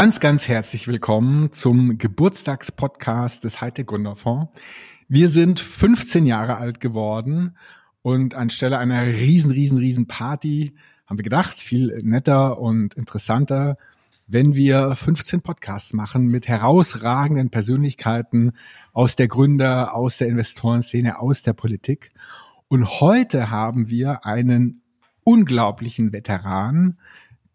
Ganz, ganz herzlich willkommen zum Geburtstagspodcast des Hightech Gründerfonds. Wir sind 15 Jahre alt geworden und anstelle einer riesen, riesen, riesen Party haben wir gedacht, viel netter und interessanter, wenn wir 15 Podcasts machen mit herausragenden Persönlichkeiten aus der Gründer, aus der Investorenszene, aus der Politik. Und heute haben wir einen unglaublichen Veteran,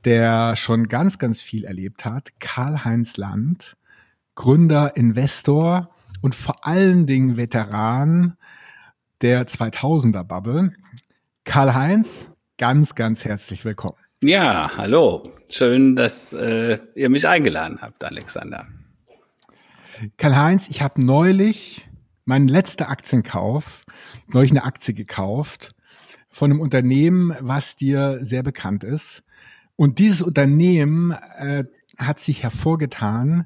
der schon ganz, ganz viel erlebt hat, Karl-Heinz Land, Gründer, Investor und vor allen Dingen Veteran der 2000er Bubble. Karl-Heinz, ganz, ganz herzlich willkommen. Ja, hallo. Schön, dass äh, ihr mich eingeladen habt, Alexander. Karl-Heinz, ich habe neulich meinen letzten Aktienkauf, neulich eine Aktie gekauft von einem Unternehmen, was dir sehr bekannt ist. Und dieses Unternehmen äh, hat sich hervorgetan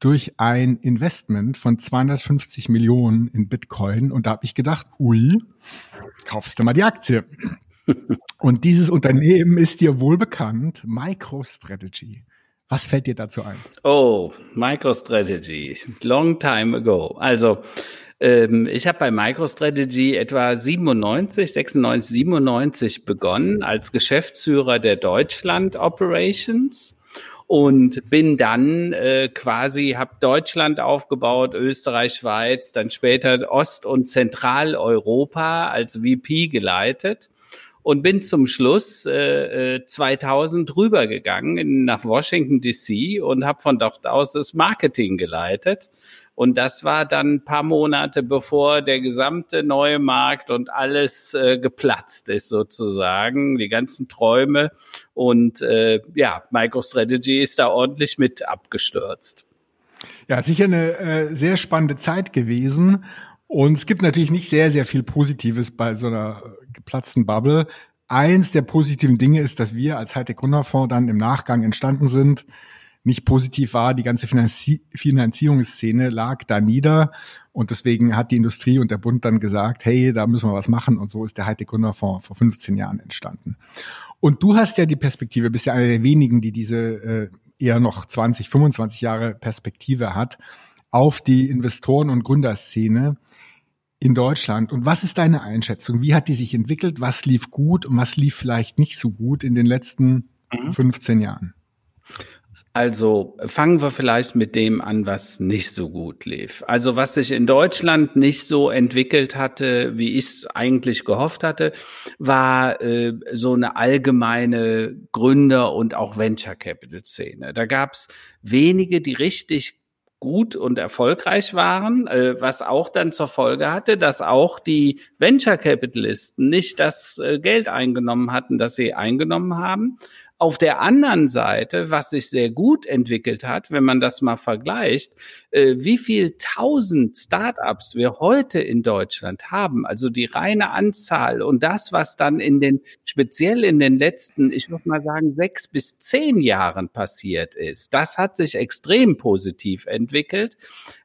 durch ein Investment von 250 Millionen in Bitcoin. Und da habe ich gedacht, ui, kaufst du mal die Aktie. Und dieses Unternehmen ist dir wohl bekannt, MicroStrategy. Was fällt dir dazu ein? Oh, MicroStrategy, long time ago. Also ähm, ich habe bei MicroStrategy etwa 97, 96, 97 begonnen als Geschäftsführer der Deutschland Operations und bin dann äh, quasi, habe Deutschland aufgebaut, Österreich, Schweiz, dann später Ost- und Zentraleuropa als VP geleitet und bin zum Schluss äh, 2000 äh, rübergegangen nach Washington DC und habe von dort aus das Marketing geleitet und das war dann ein paar Monate, bevor der gesamte neue Markt und alles äh, geplatzt ist sozusagen, die ganzen Träume. Und äh, ja, MicroStrategy ist da ordentlich mit abgestürzt. Ja, sicher eine äh, sehr spannende Zeit gewesen. Und es gibt natürlich nicht sehr, sehr viel Positives bei so einer geplatzten Bubble. Eins der positiven Dinge ist, dass wir als Hightech Gründerfonds dann im Nachgang entstanden sind nicht positiv war. Die ganze Finanzi Finanzierungsszene lag da nieder und deswegen hat die Industrie und der Bund dann gesagt, hey, da müssen wir was machen und so ist der Gründerfonds vor 15 Jahren entstanden. Und du hast ja die Perspektive, bist ja einer der wenigen, die diese äh, eher noch 20, 25 Jahre Perspektive hat auf die Investoren- und Gründerszene in Deutschland. Und was ist deine Einschätzung? Wie hat die sich entwickelt? Was lief gut und was lief vielleicht nicht so gut in den letzten mhm. 15 Jahren? Also fangen wir vielleicht mit dem an, was nicht so gut lief. Also was sich in Deutschland nicht so entwickelt hatte, wie ich es eigentlich gehofft hatte, war äh, so eine allgemeine Gründer- und auch Venture Capital-Szene. Da gab es wenige, die richtig gut und erfolgreich waren, äh, was auch dann zur Folge hatte, dass auch die Venture Capitalisten nicht das äh, Geld eingenommen hatten, das sie eingenommen haben auf der anderen Seite, was sich sehr gut entwickelt hat, wenn man das mal vergleicht, äh, wie viel tausend Startups wir heute in Deutschland haben, also die reine Anzahl und das, was dann in den, speziell in den letzten, ich würde mal sagen, sechs bis zehn Jahren passiert ist, das hat sich extrem positiv entwickelt,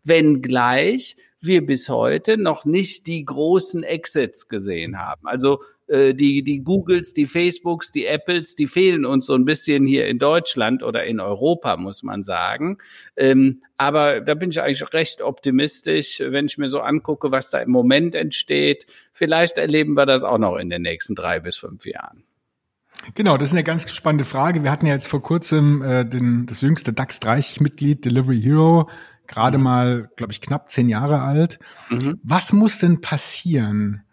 wenngleich wir bis heute noch nicht die großen Exits gesehen haben. Also äh, die, die Googles, die Facebooks, die Apples, die fehlen uns so ein bisschen hier in Deutschland oder in Europa, muss man sagen. Ähm, aber da bin ich eigentlich recht optimistisch, wenn ich mir so angucke, was da im Moment entsteht. Vielleicht erleben wir das auch noch in den nächsten drei bis fünf Jahren. Genau, das ist eine ganz spannende Frage. Wir hatten ja jetzt vor kurzem äh, den, das jüngste DAX 30-Mitglied, Delivery Hero, gerade mhm. mal, glaube ich, knapp zehn Jahre alt. Mhm. Was muss denn passieren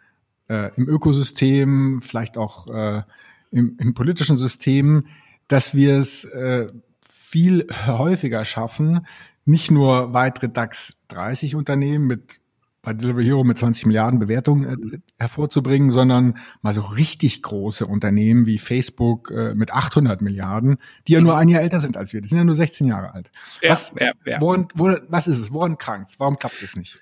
äh, im Ökosystem, vielleicht auch äh, im, im politischen System, dass wir es äh, viel häufiger schaffen, nicht nur weitere DAX 30 Unternehmen mit bei Delivery Hero mit 20 Milliarden Bewertungen äh, hervorzubringen, sondern mal so richtig große Unternehmen wie Facebook äh, mit 800 Milliarden, die ja nur ein Jahr älter sind als wir. Die sind ja nur 16 Jahre alt. Ja, was, ja, ja. Woran, woran, was ist es? Woran krankt Warum klappt es nicht?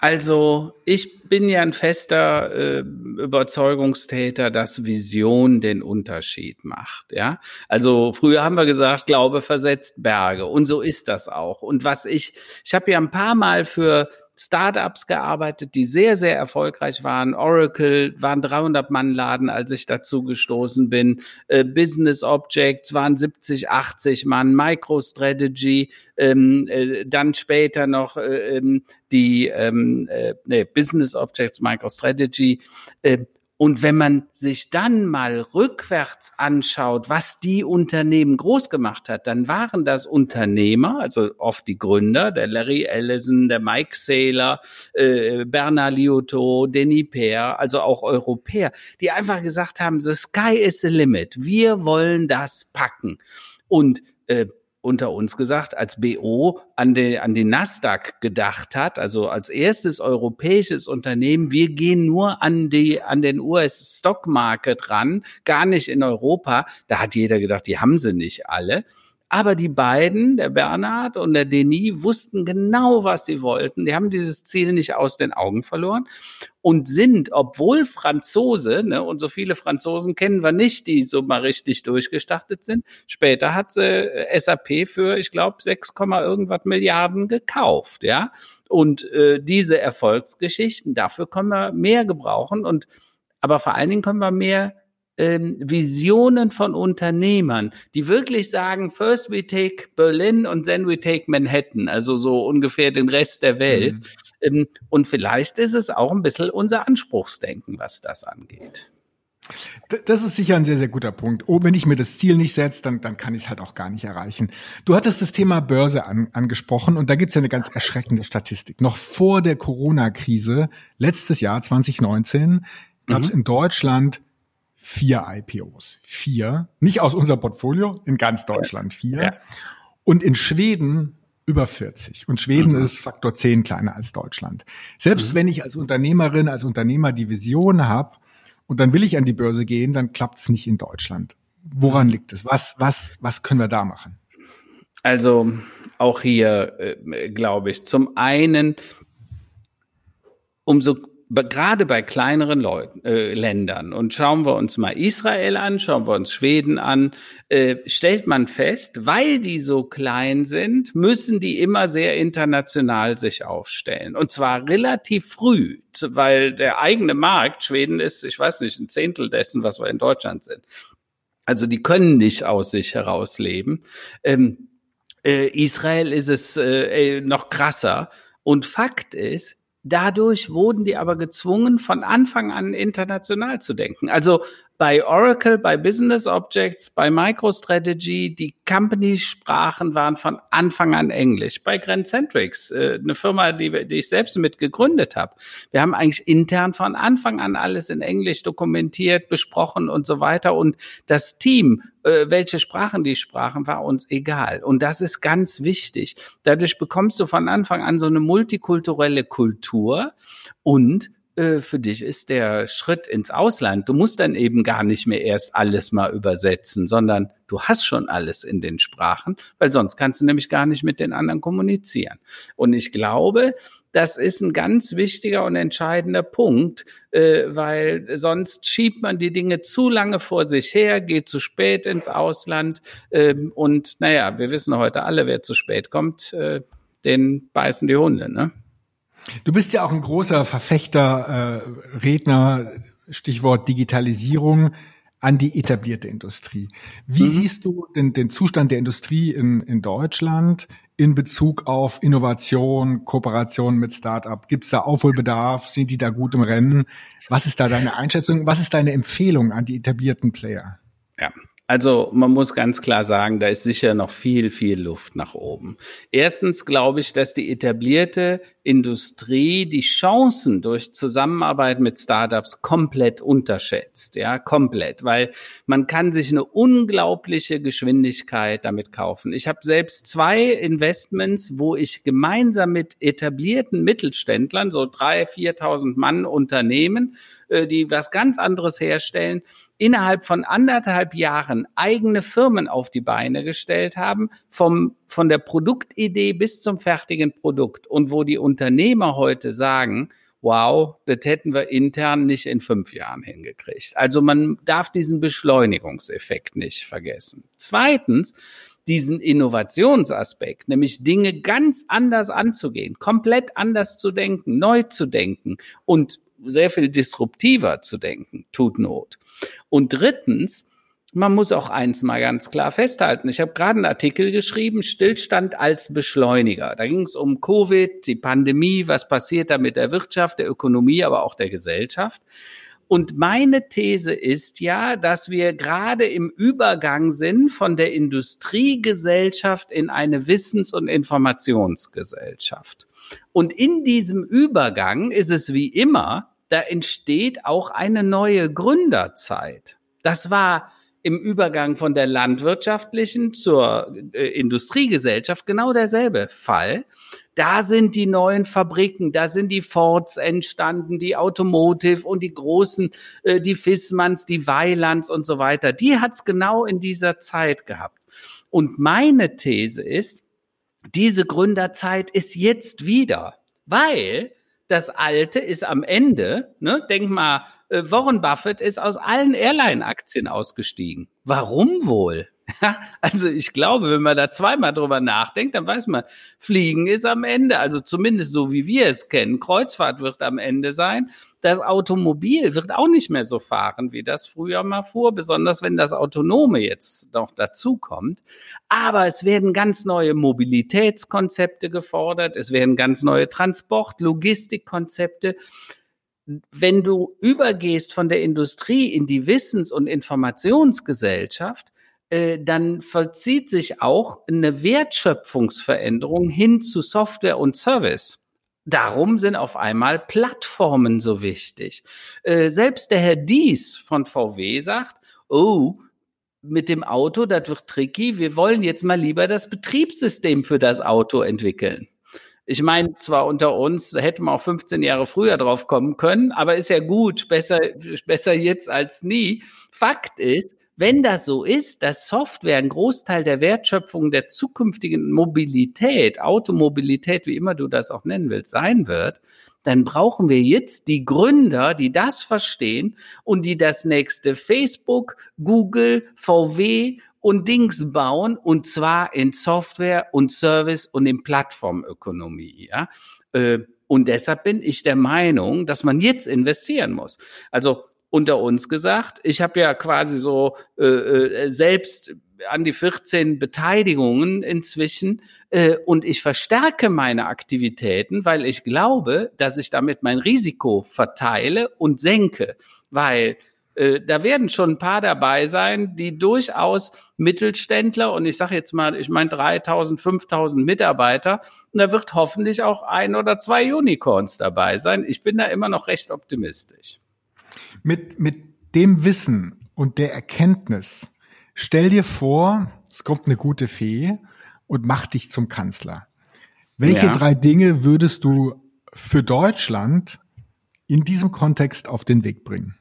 Also ich bin ja ein fester äh, Überzeugungstäter, dass Vision den Unterschied macht. Ja, also früher haben wir gesagt, Glaube versetzt Berge und so ist das auch. Und was ich, ich habe ja ein paar Mal für Startups gearbeitet, die sehr, sehr erfolgreich waren. Oracle waren 300 Mann Laden, als ich dazu gestoßen bin. Äh, Business Objects waren 70, 80 Mann. MicroStrategy, ähm, äh, dann später noch äh, ähm, die ähm, äh, nee, Business Objects, MicroStrategy. Äh, und wenn man sich dann mal rückwärts anschaut, was die Unternehmen groß gemacht hat, dann waren das Unternehmer, also oft die Gründer, der Larry Ellison, der Mike Saylor, äh, Bernard Liotto, Denis Peer, also auch Europäer, die einfach gesagt haben, the sky is the limit. Wir wollen das packen. Und äh, unter uns gesagt, als BO an, den an den Nasdaq gedacht hat, also als erstes europäisches Unternehmen, wir gehen nur an die, an den US Stock Market ran, gar nicht in Europa. Da hat jeder gedacht, die haben sie nicht alle. Aber die beiden, der Bernhard und der Denis, wussten genau, was sie wollten. Die haben dieses Ziel nicht aus den Augen verloren und sind, obwohl Franzose, ne, und so viele Franzosen kennen wir nicht, die so mal richtig durchgestartet sind. Später hat sie äh, SAP für, ich glaube, 6, irgendwas Milliarden gekauft, ja. Und äh, diese Erfolgsgeschichten, dafür können wir mehr gebrauchen und aber vor allen Dingen können wir mehr ähm, Visionen von Unternehmern, die wirklich sagen, first we take Berlin und then we take Manhattan, also so ungefähr den Rest der Welt. Mhm. Ähm, und vielleicht ist es auch ein bisschen unser Anspruchsdenken, was das angeht. Das ist sicher ein sehr, sehr guter Punkt. Oh, wenn ich mir das Ziel nicht setze, dann, dann kann ich es halt auch gar nicht erreichen. Du hattest das Thema Börse an, angesprochen und da gibt es ja eine ganz erschreckende Statistik. Noch vor der Corona-Krise, letztes Jahr 2019, gab es mhm. in Deutschland vier IPOs. Vier. Nicht aus unserem Portfolio, in ganz Deutschland vier. Ja. Und in Schweden über 40. Und Schweden mhm. ist Faktor 10 kleiner als Deutschland. Selbst mhm. wenn ich als Unternehmerin, als Unternehmer die Vision habe und dann will ich an die Börse gehen, dann klappt es nicht in Deutschland. Woran mhm. liegt es? Was, was, was können wir da machen? Also auch hier äh, glaube ich, zum einen, umso gerade bei kleineren Leuten, äh, Ländern, und schauen wir uns mal Israel an, schauen wir uns Schweden an, äh, stellt man fest, weil die so klein sind, müssen die immer sehr international sich aufstellen. Und zwar relativ früh, weil der eigene Markt, Schweden ist, ich weiß nicht, ein Zehntel dessen, was wir in Deutschland sind. Also die können nicht aus sich heraus leben. Ähm, äh, Israel ist es äh, noch krasser. Und Fakt ist, Dadurch wurden die aber gezwungen, von Anfang an international zu denken. Also bei Oracle, bei Business Objects, bei MicroStrategy, die Company-Sprachen waren von Anfang an Englisch. Bei Grandcentrics, äh, eine Firma, die, die ich selbst mit gegründet habe, wir haben eigentlich intern von Anfang an alles in Englisch dokumentiert, besprochen und so weiter. Und das Team, äh, welche Sprachen die sprachen, war uns egal. Und das ist ganz wichtig. Dadurch bekommst du von Anfang an so eine multikulturelle Kultur und äh, für dich ist der Schritt ins Ausland. Du musst dann eben gar nicht mehr erst alles mal übersetzen, sondern du hast schon alles in den Sprachen, weil sonst kannst du nämlich gar nicht mit den anderen kommunizieren. Und ich glaube, das ist ein ganz wichtiger und entscheidender Punkt, äh, weil sonst schiebt man die Dinge zu lange vor sich her, geht zu spät ins Ausland ähm, und naja, wir wissen heute alle, wer zu spät kommt, äh, den beißen die Hunde, ne? Du bist ja auch ein großer Verfechter, äh, Redner, Stichwort Digitalisierung an die etablierte Industrie. Wie mhm. siehst du den, den Zustand der Industrie in, in Deutschland in Bezug auf Innovation, Kooperation mit Start-up? Gibt es da Aufholbedarf? Sind die da gut im Rennen? Was ist da deine Einschätzung? Was ist deine Empfehlung an die etablierten Player? Ja, also man muss ganz klar sagen, da ist sicher noch viel, viel Luft nach oben. Erstens glaube ich, dass die etablierte Industrie die Chancen durch Zusammenarbeit mit Startups komplett unterschätzt, ja, komplett, weil man kann sich eine unglaubliche Geschwindigkeit damit kaufen. Ich habe selbst zwei Investments, wo ich gemeinsam mit etablierten Mittelständlern, so drei, viertausend Mann Unternehmen, äh, die was ganz anderes herstellen, innerhalb von anderthalb Jahren eigene Firmen auf die Beine gestellt haben, vom, von der Produktidee bis zum fertigen Produkt und wo die Unternehmer heute sagen, wow, das hätten wir intern nicht in fünf Jahren hingekriegt. Also man darf diesen Beschleunigungseffekt nicht vergessen. Zweitens, diesen Innovationsaspekt, nämlich Dinge ganz anders anzugehen, komplett anders zu denken, neu zu denken und sehr viel disruptiver zu denken, tut Not. Und drittens, man muss auch eins mal ganz klar festhalten. Ich habe gerade einen Artikel geschrieben, Stillstand als Beschleuniger. Da ging es um Covid, die Pandemie, was passiert da mit der Wirtschaft, der Ökonomie, aber auch der Gesellschaft. Und meine These ist ja, dass wir gerade im Übergang sind von der Industriegesellschaft in eine Wissens- und Informationsgesellschaft. Und in diesem Übergang ist es wie immer, da entsteht auch eine neue Gründerzeit. Das war im Übergang von der landwirtschaftlichen zur äh, Industriegesellschaft genau derselbe Fall. Da sind die neuen Fabriken, da sind die Fords entstanden, die Automotive und die großen, äh, die Fissmanns, die Weilands und so weiter. Die hat's genau in dieser Zeit gehabt. Und meine These ist, diese Gründerzeit ist jetzt wieder, weil das Alte ist am Ende, ne, denk mal, äh, Warren Buffett ist aus allen Airline-Aktien ausgestiegen. Warum wohl? Also ich glaube, wenn man da zweimal drüber nachdenkt, dann weiß man, Fliegen ist am Ende, also zumindest so wie wir es kennen. Kreuzfahrt wird am Ende sein. Das Automobil wird auch nicht mehr so fahren, wie das früher mal fuhr, besonders wenn das Autonome jetzt noch dazukommt. Aber es werden ganz neue Mobilitätskonzepte gefordert, es werden ganz neue Transport-, Logistikkonzepte wenn du übergehst von der Industrie in die Wissens- und Informationsgesellschaft, dann vollzieht sich auch eine Wertschöpfungsveränderung hin zu Software und Service. Darum sind auf einmal Plattformen so wichtig. Äh, selbst der Herr Dies von VW sagt, oh, mit dem Auto, das wird tricky, wir wollen jetzt mal lieber das Betriebssystem für das Auto entwickeln. Ich meine, zwar unter uns, da hätte man auch 15 Jahre früher drauf kommen können, aber ist ja gut, besser, besser jetzt als nie. Fakt ist, wenn das so ist, dass Software ein Großteil der Wertschöpfung der zukünftigen Mobilität, Automobilität, wie immer du das auch nennen willst, sein wird, dann brauchen wir jetzt die Gründer, die das verstehen und die das nächste Facebook, Google, VW und Dings bauen und zwar in Software und Service und in Plattformökonomie. Ja? Äh, und deshalb bin ich der Meinung, dass man jetzt investieren muss. Also unter uns gesagt, ich habe ja quasi so äh, äh selbst an die 14 Beteiligungen inzwischen äh, und ich verstärke meine Aktivitäten, weil ich glaube, dass ich damit mein Risiko verteile und senke, weil äh, da werden schon ein paar dabei sein, die durchaus Mittelständler und ich sage jetzt mal, ich meine 3000, 5000 Mitarbeiter und da wird hoffentlich auch ein oder zwei Unicorns dabei sein. Ich bin da immer noch recht optimistisch. Mit, mit dem Wissen und der Erkenntnis, stell dir vor, es kommt eine gute Fee und macht dich zum Kanzler. Welche ja. drei Dinge würdest du für Deutschland in diesem Kontext auf den Weg bringen?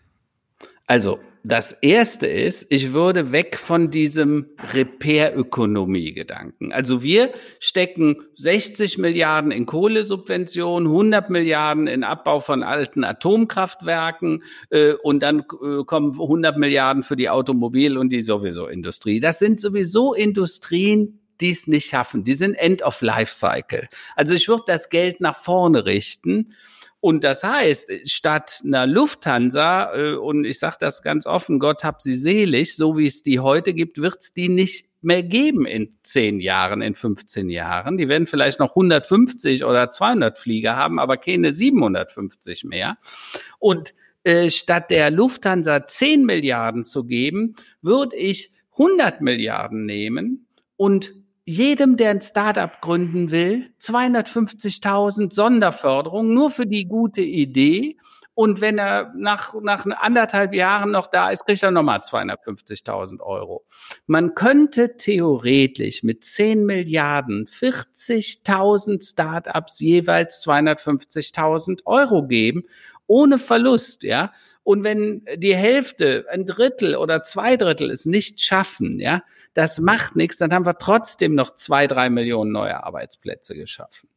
Also, das erste ist, ich würde weg von diesem Repair-Ökonomie-Gedanken. Also wir stecken 60 Milliarden in Kohlesubventionen, 100 Milliarden in Abbau von alten Atomkraftwerken äh, und dann äh, kommen 100 Milliarden für die Automobil- und die sowieso Industrie. Das sind sowieso Industrien, die es nicht schaffen. Die sind End of Life Cycle. Also ich würde das Geld nach vorne richten und das heißt, statt einer Lufthansa, äh, und ich sage das ganz offen, Gott hab sie selig, so wie es die heute gibt, wird es die nicht mehr geben in zehn Jahren, in 15 Jahren. Die werden vielleicht noch 150 oder 200 Flieger haben, aber keine 750 mehr. Und äh, statt der Lufthansa 10 Milliarden zu geben, würde ich 100 Milliarden nehmen und jedem, der ein Startup gründen will, 250.000 Sonderförderung nur für die gute Idee. Und wenn er nach, nach anderthalb Jahren noch da ist, kriegt er nochmal 250.000 Euro. Man könnte theoretisch mit 10 Milliarden 40.000 Startups jeweils 250.000 Euro geben, ohne Verlust, ja. Und wenn die Hälfte, ein Drittel oder zwei Drittel es nicht schaffen, ja, das macht nichts, dann haben wir trotzdem noch zwei, drei Millionen neue Arbeitsplätze geschaffen.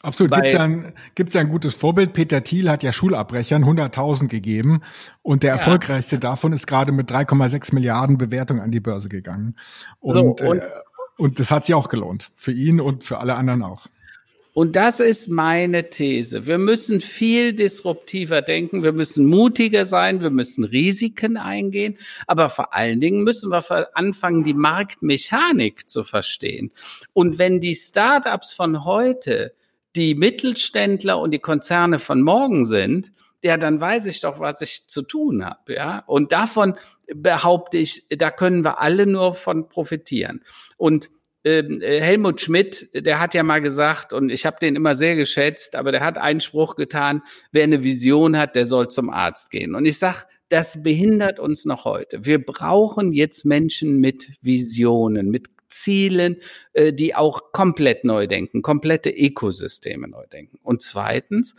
Absolut. Gibt es ein, gibt's ein gutes Vorbild? Peter Thiel hat ja Schulabbrechern 100.000 gegeben und der ja. erfolgreichste davon ist gerade mit 3,6 Milliarden Bewertung an die Börse gegangen. Und, so, und, äh, und das hat sich auch gelohnt. Für ihn und für alle anderen auch. Und das ist meine These. Wir müssen viel disruptiver denken, wir müssen mutiger sein, wir müssen Risiken eingehen, aber vor allen Dingen müssen wir anfangen, die Marktmechanik zu verstehen. Und wenn die Startups von heute die Mittelständler und die Konzerne von morgen sind, ja, dann weiß ich doch, was ich zu tun habe, ja. Und davon behaupte ich, da können wir alle nur von profitieren. Und Helmut Schmidt, der hat ja mal gesagt, und ich habe den immer sehr geschätzt, aber der hat einen Spruch getan, wer eine Vision hat, der soll zum Arzt gehen. Und ich sag, das behindert uns noch heute. Wir brauchen jetzt Menschen mit Visionen, mit Zielen, äh, die auch komplett neu denken, komplette Ökosysteme neu denken. Und zweitens,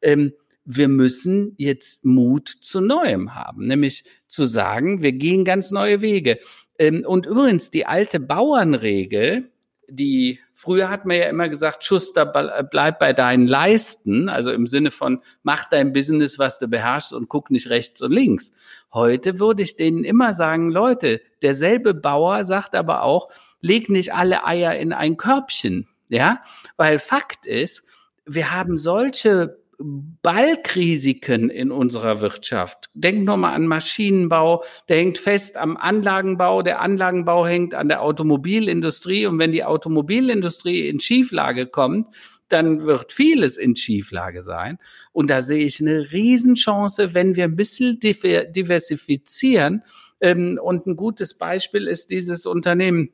ähm, wir müssen jetzt Mut zu Neuem haben, nämlich zu sagen, wir gehen ganz neue Wege. Ähm, und übrigens, die alte Bauernregel, die früher hat man ja immer gesagt, Schuster, bleib bei deinen Leisten, also im Sinne von mach dein Business, was du beherrschst und guck nicht rechts und links. Heute würde ich denen immer sagen, Leute, derselbe Bauer sagt aber auch, leg nicht alle Eier in ein Körbchen, ja, weil Fakt ist, wir haben solche Balkrisiken in unserer Wirtschaft. Denk nur mal an Maschinenbau, der hängt fest am Anlagenbau, der Anlagenbau hängt an der Automobilindustrie und wenn die Automobilindustrie in Schieflage kommt, dann wird vieles in Schieflage sein. Und da sehe ich eine Riesenchance, wenn wir ein bisschen diversifizieren. Ähm, und ein gutes Beispiel ist dieses Unternehmen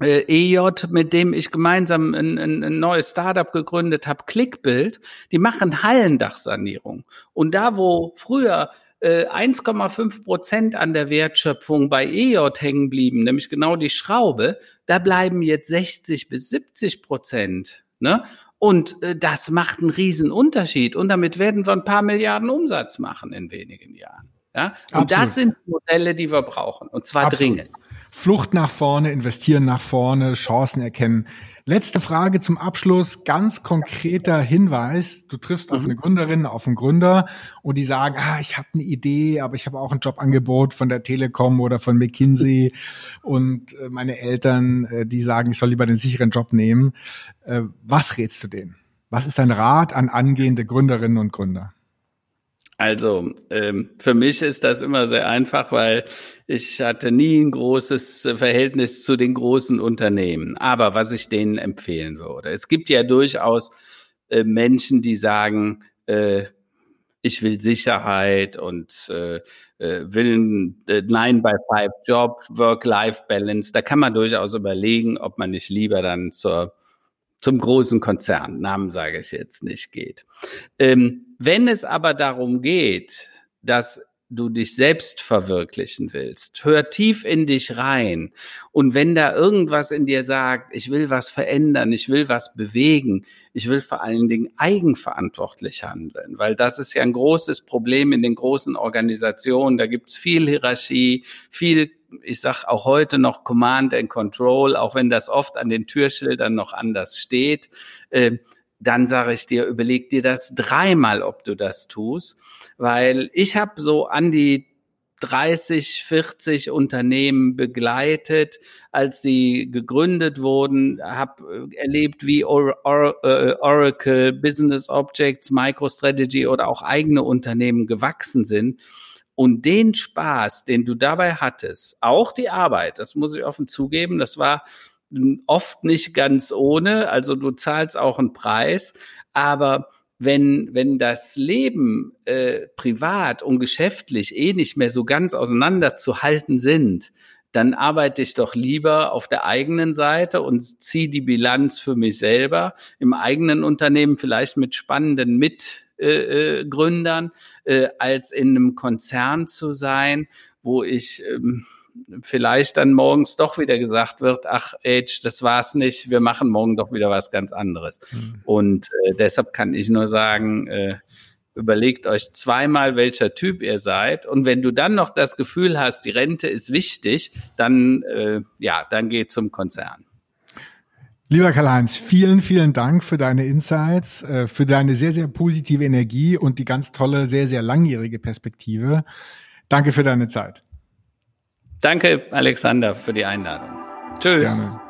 äh, EJ, mit dem ich gemeinsam ein, ein, ein neues Startup gegründet habe, Clickbild, die machen Hallendachsanierung. Und da, wo früher äh, 1,5 Prozent an der Wertschöpfung bei EJ hängen blieben, nämlich genau die Schraube, da bleiben jetzt 60 bis 70 Prozent. Ne? Und äh, das macht einen riesen Unterschied. Und damit werden wir ein paar Milliarden Umsatz machen in wenigen Jahren. Ja? Und Absolut. das sind Modelle, die wir brauchen. Und zwar Absolut. dringend. Flucht nach vorne, investieren nach vorne, Chancen erkennen. Letzte Frage zum Abschluss, ganz konkreter Hinweis. Du triffst mhm. auf eine Gründerin, auf einen Gründer und die sagen, ah, ich habe eine Idee, aber ich habe auch ein Jobangebot von der Telekom oder von McKinsey und äh, meine Eltern, äh, die sagen, ich soll lieber den sicheren Job nehmen. Äh, was rätst du denen? Was ist dein Rat an angehende Gründerinnen und Gründer? Also ähm, für mich ist das immer sehr einfach, weil ich hatte nie ein großes Verhältnis zu den großen Unternehmen. Aber was ich denen empfehlen würde, es gibt ja durchaus äh, Menschen, die sagen, äh, ich will Sicherheit und äh, äh will ein äh, Nine by Five Job, Work-Life-Balance. Da kann man durchaus überlegen, ob man nicht lieber dann zur zum großen Konzern, Namen sage ich jetzt nicht, geht. Ähm, wenn es aber darum geht, dass du dich selbst verwirklichen willst. Hör tief in dich rein. Und wenn da irgendwas in dir sagt, ich will was verändern, ich will was bewegen, ich will vor allen Dingen eigenverantwortlich handeln, weil das ist ja ein großes Problem in den großen Organisationen. Da gibt's viel Hierarchie, viel ich sag auch heute noch Command and Control, auch wenn das oft an den Türschildern noch anders steht, äh, dann sage ich dir, überleg dir das dreimal, ob du das tust, weil ich habe so an die 30, 40 Unternehmen begleitet, als sie gegründet wurden, habe erlebt, wie äh, Oracle, Business Objects, MicroStrategy oder auch eigene Unternehmen gewachsen sind. Und den Spaß, den du dabei hattest, auch die Arbeit, das muss ich offen zugeben, das war oft nicht ganz ohne. Also du zahlst auch einen Preis, aber wenn, wenn das Leben äh, privat und geschäftlich eh nicht mehr so ganz auseinanderzuhalten sind, dann arbeite ich doch lieber auf der eigenen Seite und ziehe die Bilanz für mich selber im eigenen Unternehmen, vielleicht mit spannenden Mit äh, äh, Gründern, äh, als in einem Konzern zu sein, wo ich ähm, vielleicht dann morgens doch wieder gesagt wird, ach Age, das war's nicht, wir machen morgen doch wieder was ganz anderes. Mhm. Und äh, deshalb kann ich nur sagen, äh, überlegt euch zweimal, welcher Typ ihr seid. Und wenn du dann noch das Gefühl hast, die Rente ist wichtig, dann, äh, ja, dann geht zum Konzern. Lieber Karl-Heinz, vielen, vielen Dank für deine Insights, äh, für deine sehr, sehr positive Energie und die ganz tolle, sehr, sehr langjährige Perspektive. Danke für deine Zeit. Danke, Alexander, für die Einladung. Tschüss. Gerne.